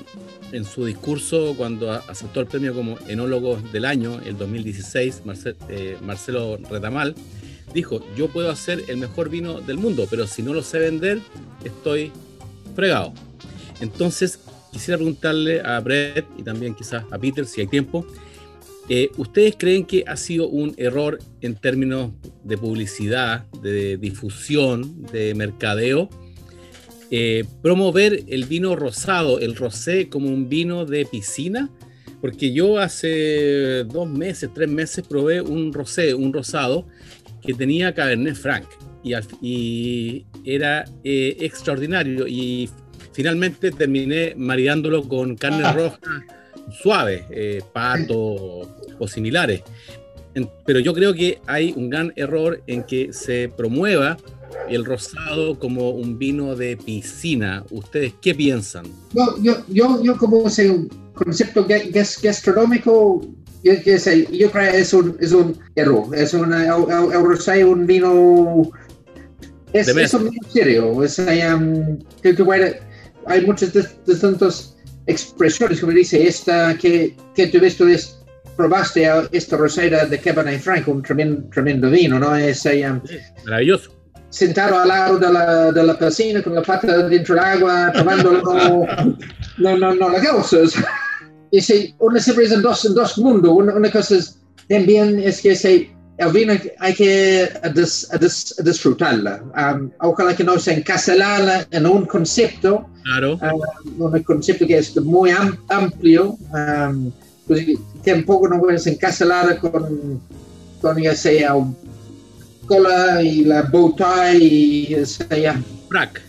en su discurso cuando aceptó el premio como enólogo del año, el 2016, Marcelo Retamal, dijo, yo puedo hacer el mejor vino del mundo, pero si no lo sé vender, estoy fregado. Entonces, quisiera preguntarle a Brett y también quizás a Peter, si hay tiempo, eh, ¿ustedes creen que ha sido un error en términos de publicidad, de difusión, de mercadeo, eh, promover el vino rosado, el rosé, como un vino de piscina? Porque yo hace dos meses, tres meses probé un rosé, un rosado, que tenía Cabernet Franc y, y era eh, extraordinario y finalmente terminé mareándolo con carne ah. roja suave, eh, pato o similares. pero yo creo que hay un gran error en que se promueva el rosado como un vino de piscina. ¿Ustedes qué piensan? Yo, yo, yo, yo como ese concepto gastronómico, yo, yo, yo creo que es un, es un error. Es un, el, un vino... Es, es un vino serio. Es, um, que, hay muchas distintas expresiones, como dice, esta que, que tuviste, probaste esta rosera de Cabernet Franc, un tremendo, tremendo vino, ¿no? Es um, maravilloso. Sentado al lado de la, de la piscina con la pata dentro del agua, tomando no, no, no, las cosas. Y si uno siempre es en dos, en dos mundos, una, una cosa es, también es que se el vino hay que disfrutarla. Um, ojalá que no se encaselara en un concepto, claro. Um, un concepto que es muy amplio, um, pues, tampoco no puedes encaselar con, con ya sea cola y la bow tie y sea frac.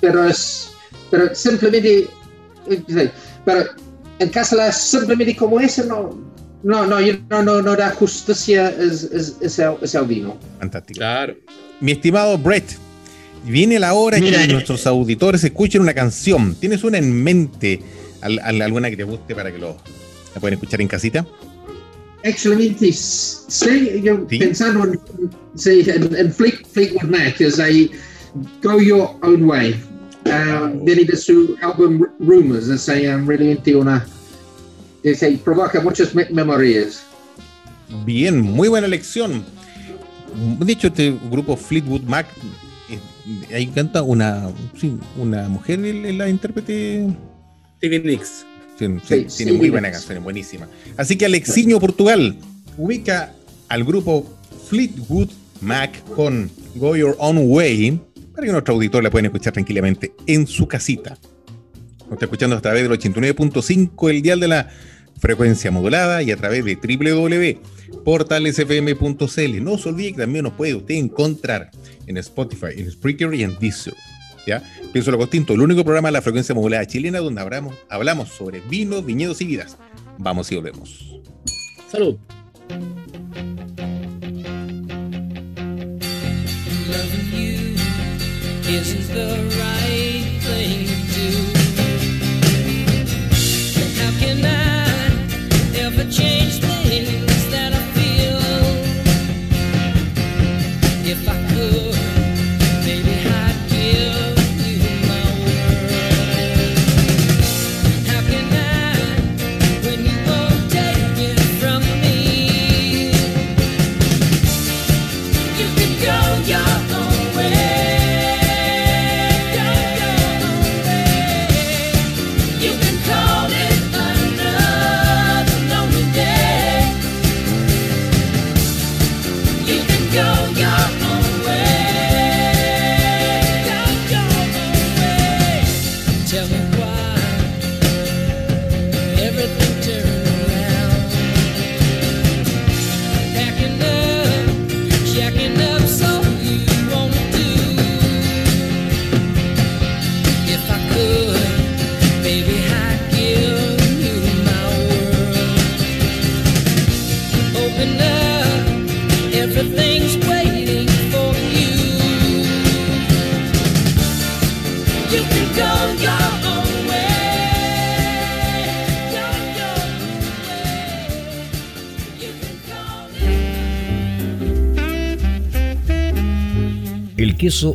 Pero es, pero simplemente, eh, pero encaselar simplemente como eso no no, no, no, no, no da justicia es, es, es, el, vino. Fantástico. Claro. Mi estimado Brett, viene la hora que eh, nuestros auditores escuchen una canción. ¿Tienes una en mente, alguna que te guste para que lo la pueden escuchar en casita? Actualmente, sí, yo pensando en, sí, en, en Fleetwood Mac, es ahí Go Your Own Way. Um, viene de su álbum Rumors, es ahí um, realmente una y provoca muchas memorias. Bien, muy buena elección. Dicho este grupo Fleetwood Mac, eh, ahí canta una, una mujer, la intérprete. Stevie Nicks. Tiene muy buena canción, buenísima. Así que Alexiño Portugal ubica al grupo Fleetwood Mac con Go Your Own Way para que nuestro auditor la puedan escuchar tranquilamente en su casita. Nos está escuchando a través del 89.5, el dial de la frecuencia modulada y a través de www.portalesfm.cl. No se olvide que también nos puede usted encontrar en Spotify, en Spreaker y en Deezer. ¿Ya? Pienso lo distinto, el único programa de la frecuencia modulada chilena donde hablamos, hablamos sobre vinos, viñedos y vidas. Vamos y volvemos. Salud. change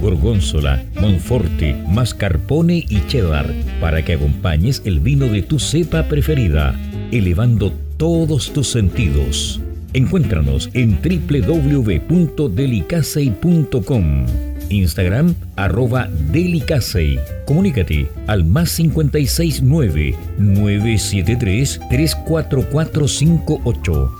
gorgonzola, monforte, mascarpone y cheddar para que acompañes el vino de tu cepa preferida, elevando todos tus sentidos. Encuéntranos en www.delicacey.com. Instagram arroba Delicacey. Comunícate al más 569 973 34458.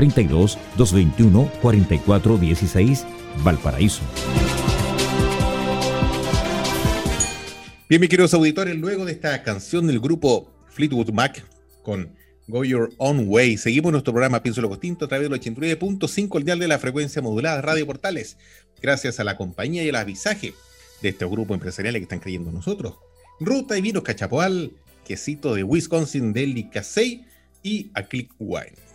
32 221 44 16 Valparaíso. Bien, mis queridos auditores, luego de esta canción del grupo Fleetwood Mac con Go Your Own Way, seguimos nuestro programa Pienso lo Costinto a través del 89.5, el dial de la frecuencia modulada Radio Portales, gracias a la compañía y el avisaje de este grupo empresarial que están creyendo nosotros. Ruta y Vinos Cachapoal, quesito de Wisconsin, Delicacy y a Click Wine.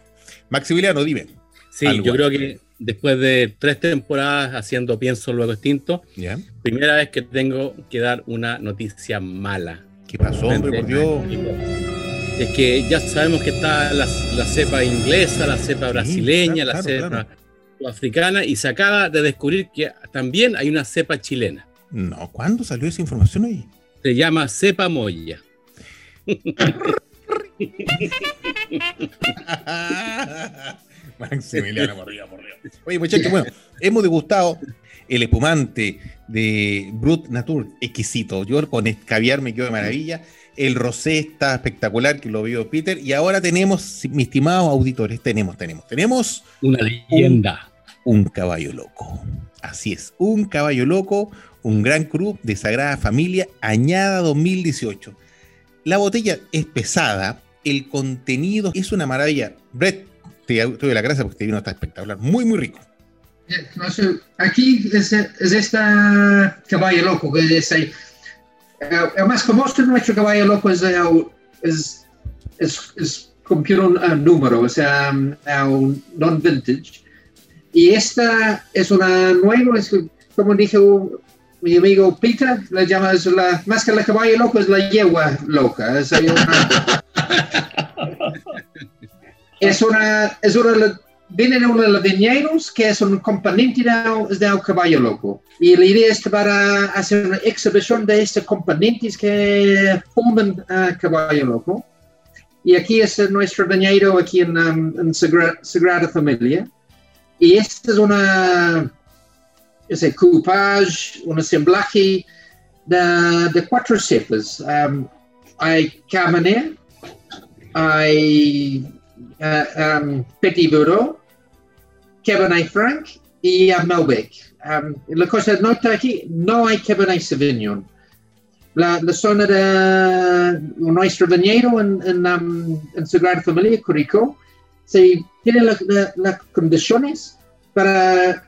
Maximiliano, dime. Sí, yo creo que después de tres temporadas haciendo Pienso Luego Extinto, primera vez que tengo que dar una noticia mala. ¿Qué pasó, hombre, por Dios? Es que ya sabemos que está la, cepa inglesa, la cepa brasileña, la cepa africana, y se acaba de descubrir que también hay una cepa chilena. No, ¿cuándo salió esa información ahí? Se llama cepa moya. Maximiliano, por Dios, por Dios. Oye, muchachos, bueno, hemos degustado el espumante de Brut Natur, exquisito. Yo con caviar me quedo de maravilla. El rosé está espectacular, que lo vio Peter. Y ahora tenemos, mis estimados auditores, tenemos, tenemos, tenemos. Una leyenda. Un, un caballo loco. Así es, un caballo loco, un gran club de Sagrada Familia, añada 2018. La botella es pesada, el contenido es una maravilla. Brett, te doy la gracia porque este vino está espectacular, muy, muy rico. Aquí es, es esta caballo loco, es, el más famoso de nuestro caballo loco es, es, es, es cumplir un, número, o sea, un non-vintage. Y esta es una nueva, es, como dijo mi amigo Peter, la llama, la, más que la caballo loco, es la yegua loca. Es una, es una, es una, viene uno de los viñedos que es un componente de, de caballo loco. Y la idea es para hacer una exhibición de estos componentes que forman a caballo loco. Y aquí es nuestro viñedo, aquí en, um, Sagrada, Familia. Y esta es una, es un coupage, un assemblaje de, de cuatro cepas. Um, hay Cabernet, hay uh, um, Petit Bureau, Cabernet Franc y uh, Malbec. Um, la cosa nota aquí, no hay Cabernet Sauvignon. La, la zona de nuestro viñedo en, en, um, en Sagrada Familia, Curico, se tiene las la, condiciones para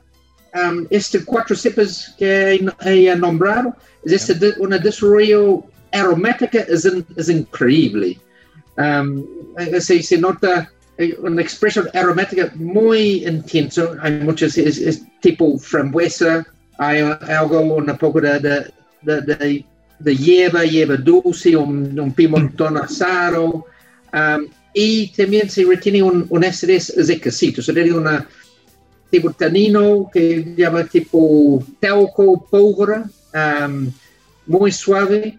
um, este cuatro cepas que he, he nombrado. Es este, una desarrollo aromática es, es increíble. Um, se, se, nota eh, una expresión aromática muy intensa. Hay muchos, es, tipo frambuesa, hay algo, un poco de, de, de, de hierba, dulce, un, un pimentón asado. Um, y también se retiene un, un acidez de quesito. Sería una, tipo tanino, que llama tipo tauco pólvora, muy suave,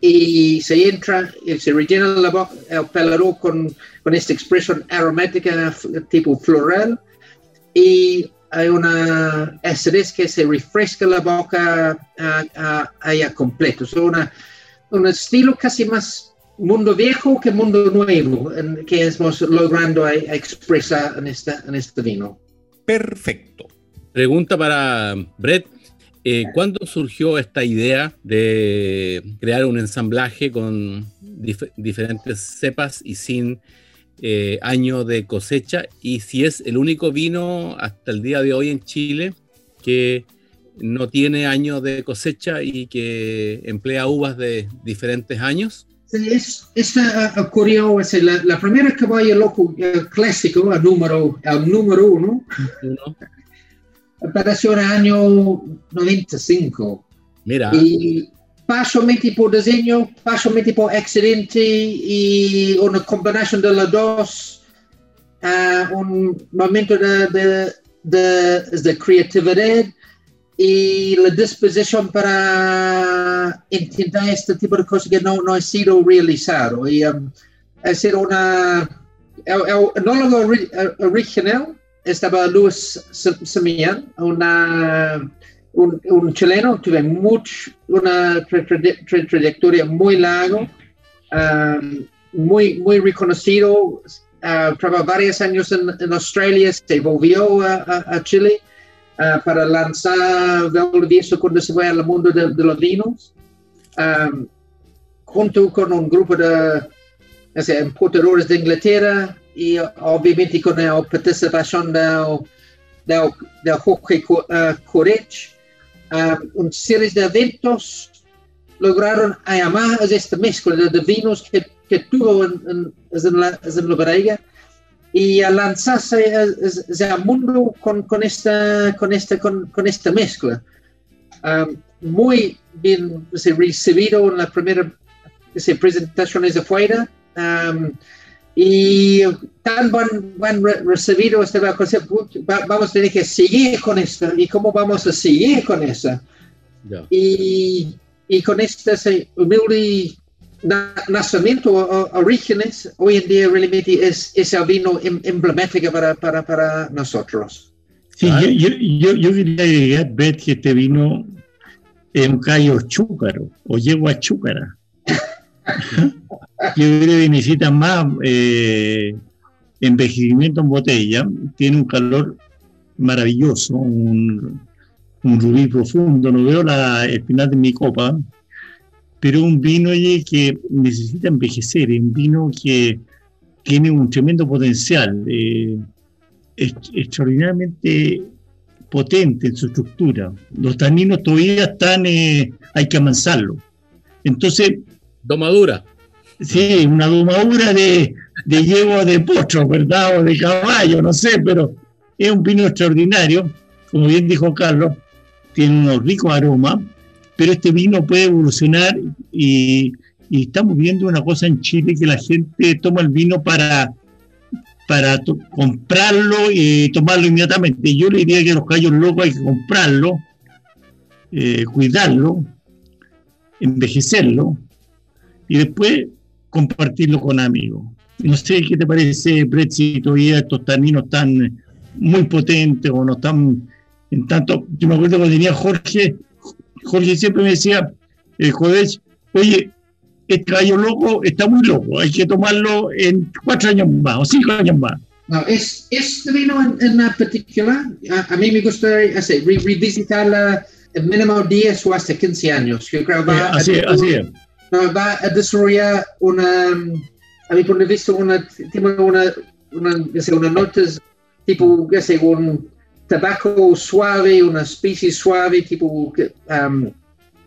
y se entra, y se rellena la boca, el paladar con, con esta expresión aromática tipo floral, y hay una acidez que se refresca la boca allá completo. Es una, un estilo casi más mundo viejo que mundo nuevo que estamos logrando expresar en, esta, en este vino. Perfecto. Pregunta para Brett. Eh, ¿Cuándo surgió esta idea de crear un ensamblaje con diferentes cepas y sin eh, año de cosecha? Y si es el único vino hasta el día de hoy en Chile que no tiene año de cosecha y que emplea uvas de diferentes años. Sí, es, es ocurrió, es la, la, primera caballo loco el clásico, el número, el número uno, uno. El año 95. Mira. Y pasamente por diseño, pasamente por accidente y una combinación de los dos, uh, un momento de, de, de, de creatividad y la disposición para intentar este tipo de cosas que no, no ha sido realizado. Y um, ha sido una... El, el original Luis Semian, una, un, un, chileno, tuve mucho, una trayectoria muy larga, um, muy, muy reconocido, uh, trabajó varios años en, en, Australia, se volvió a, a, a Chile uh, para lanzar eso cuando se fue al mundo de, de los vinos, um, junto con un grupo de o sea, importadores de Inglaterra y obviamente con la participación del, del, del Jorge Corech, uh, una serie de eventos lograron llamar esta mezcla de, vinos que, que tuvo en, en, en, la, en la barriga y a lanzarse al mundo con, con, esta, con, esta, con, con esta mezcla. Um, muy bien recibido en la primera se, presentaciones afuera um, y tan buen, buen recibido este vamos a tener que seguir con esto y cómo vamos a seguir con eso. Yeah. Y, y con este humilde nacimiento o orígenes, hoy en día realmente es, es el vino em, emblemático para, para, para nosotros. Sí, ¿Ah? yo, yo, yo, quería agregar, ver que este vino es un callo chúcaro o yegua chúcara. yo creo que necesita más eh, envejecimiento en botella, tiene un calor maravilloso, un, rubí profundo, no veo la, el final de mi copa, pero un vino que necesita envejecer, un vino que tiene un tremendo potencial, eh, extraordinariamente potente en su estructura. Los taninos todavía están, eh, hay que amansarlo. Entonces... Domadura. Sí, una domadura de, de yegua de potro, ¿verdad? O de caballo, no sé, pero es un vino extraordinario. Como bien dijo Carlos, tiene unos ricos aromas pero este vino puede evolucionar y, estamos viendo una cosa en Chile que la gente toma el vino para, para comprarlo y tomarlo inmediatamente. Yo le diría que los callos locos hay que comprarlo, eh, cuidarlo, envejecerlo y después compartirlo con amigos. No sé qué te parece, Brett, si todavía estos taninos están muy potentes o no están en tanto. Yo me acuerdo cuando tenía Jorge, Jorge siempre me decía, eh, joder, oye, este gallo loco está muy loco, hay que tomarlo en cuatro años más o cinco años más. No, es, este vino en, en particular, a, a, mí me hacer, re, revisitarla en mínimo 10 o hasta 15 años. Yo creo que va, así, a, así es. No, va a desarrollar una, a mi punto de vista, una, una, una, una notas tipo, ya sé, un tabaco suave, una especie suave, tipo um,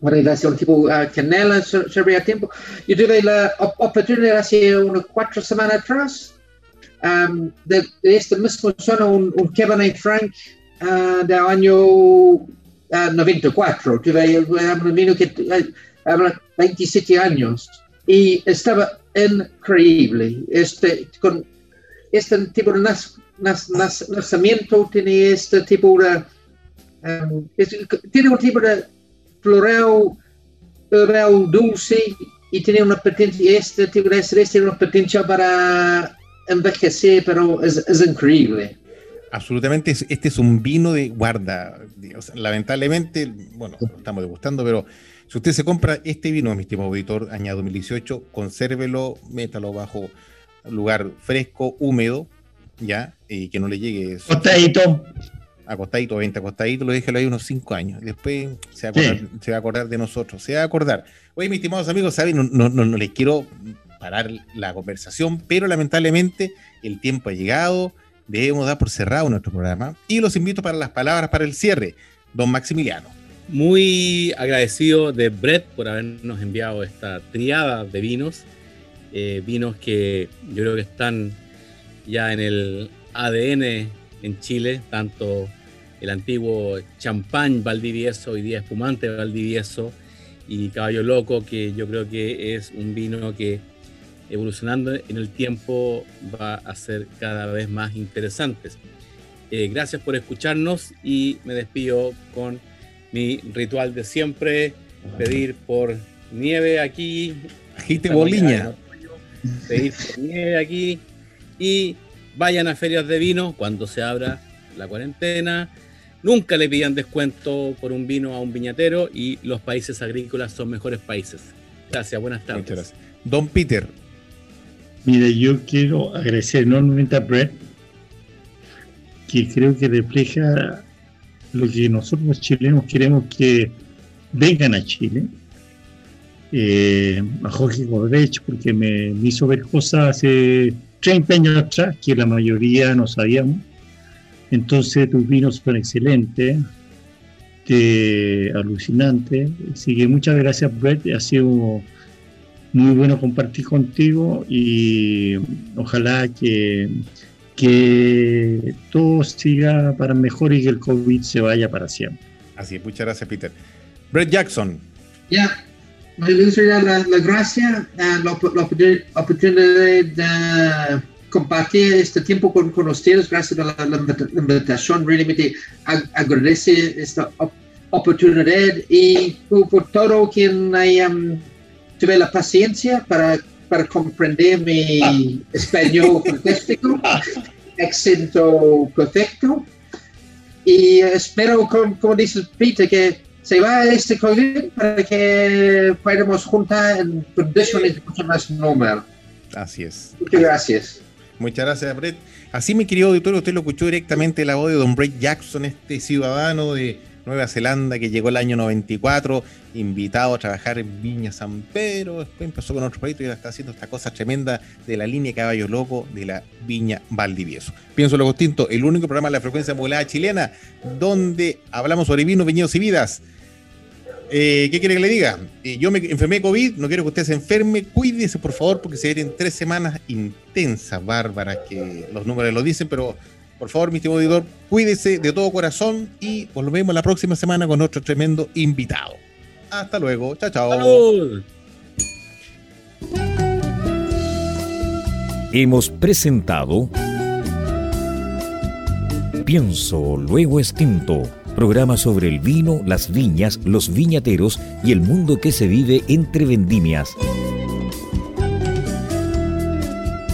una tipo uh, canela, serviría tiempo. Yo tuve la oportunidad hace unas cuatro semanas atrás um, de, de, este mismo zona, un, un Cabernet Franc uh, del año uh, 94. Tuve un vino que habla 27 años. Y estaba increíble. Este, con este tipo de nacimiento tiene este tipo de um, tiene un tipo de floral dulce y tiene una potencia este tipo de estrés tiene una potencia para envejecer pero es, es increíble. Absolutamente este es un vino de guarda. Lamentablemente bueno lo estamos degustando pero si usted se compra este vino, mi estimado auditor, año 2018, consérvelo, métalo bajo lugar fresco, húmedo, ya, y que no le llegue. Acostadito. Acostadito, 20 acostadito, lo déjelo ahí unos 5 años. Después se va, a acordar, se va a acordar de nosotros, se va a acordar. Oye, mis estimados amigos, ¿saben? No, no, no, les quiero parar la conversación, pero lamentablemente el tiempo ha llegado, debemos dar por cerrado nuestro programa y los invito para las palabras para el cierre. Don Maximiliano. Muy agradecido de Brett por habernos enviado esta triada de vinos. Eh, vinos que yo creo que están ya en el ADN en Chile, tanto el antiguo champán Valdivieso, hoy día espumante Valdivieso, y Caballo Loco, que yo creo que es un vino que evolucionando en el tiempo va a ser cada vez más interesantes. Eh, gracias por escucharnos y me despido con mi ritual de siempre, pedir por nieve aquí. Agite boliña. Pedir por nieve aquí y vayan a ferias de vino cuando se abra la cuarentena. Nunca le pidan descuento por un vino a un viñatero y los países agrícolas son mejores países. Gracias, buenas tardes. Don Peter. Mire, yo quiero agradecer enormemente a Brett, que creo que refleja lo que nosotros los chilenos queremos que vengan a Chile. Eh, a Jorge Godrech, porque me, hizo ver cosas hace 30 años atrás que la mayoría no sabíamos. Entonces tus vinos son excelentes, alucinantes. Así que muchas gracias Brett, ha sido muy bueno compartir contigo y ojalá que que todo siga para mejor y que el COVID se vaya para siempre. Así es, muchas gracias, Peter. Brett Jackson. Ya, me gustaría la, la gracia, uh, la, oportunidad de compartir este tiempo con, con ustedes. Gracias a la, invitación. Realmente agradece esta oportunidad y por todo quien um, tuve la paciencia para para comprender mi ah. español fantástico, acento perfecto. Y espero, como, dice Peter, que se va este COVID para que podamos juntar en condiciones mucho más normales. Así es. Muchas gracias. Muchas gracias, Brett. Así, mi querido auditorio, usted lo escuchó directamente la voz de Don Brett Jackson, este ciudadano de Nueva Zelanda, que llegó el año 94, invitado a trabajar en Viña San Pedro, después empezó con otro proyecto y ahora está haciendo esta cosa tremenda de la línea Caballo Loco de la Viña Valdivieso. Pienso lo distinto, el único programa de la frecuencia modulada chilena donde hablamos sobre vinos, viñedos y vidas. Eh, ¿Qué quiere que le diga? Eh, yo me enfermé de COVID, no quiero que usted se enferme, cuídese por favor porque se vienen tres semanas intensas, bárbaras, que los números lo dicen, pero por favor, mi estimado editor, cuídese de todo corazón y volvemos la próxima semana con otro tremendo invitado. Hasta luego. Chao, chao. Hemos presentado Pienso, luego extinto. Programa sobre el vino, las viñas, los viñateros y el mundo que se vive entre vendimias.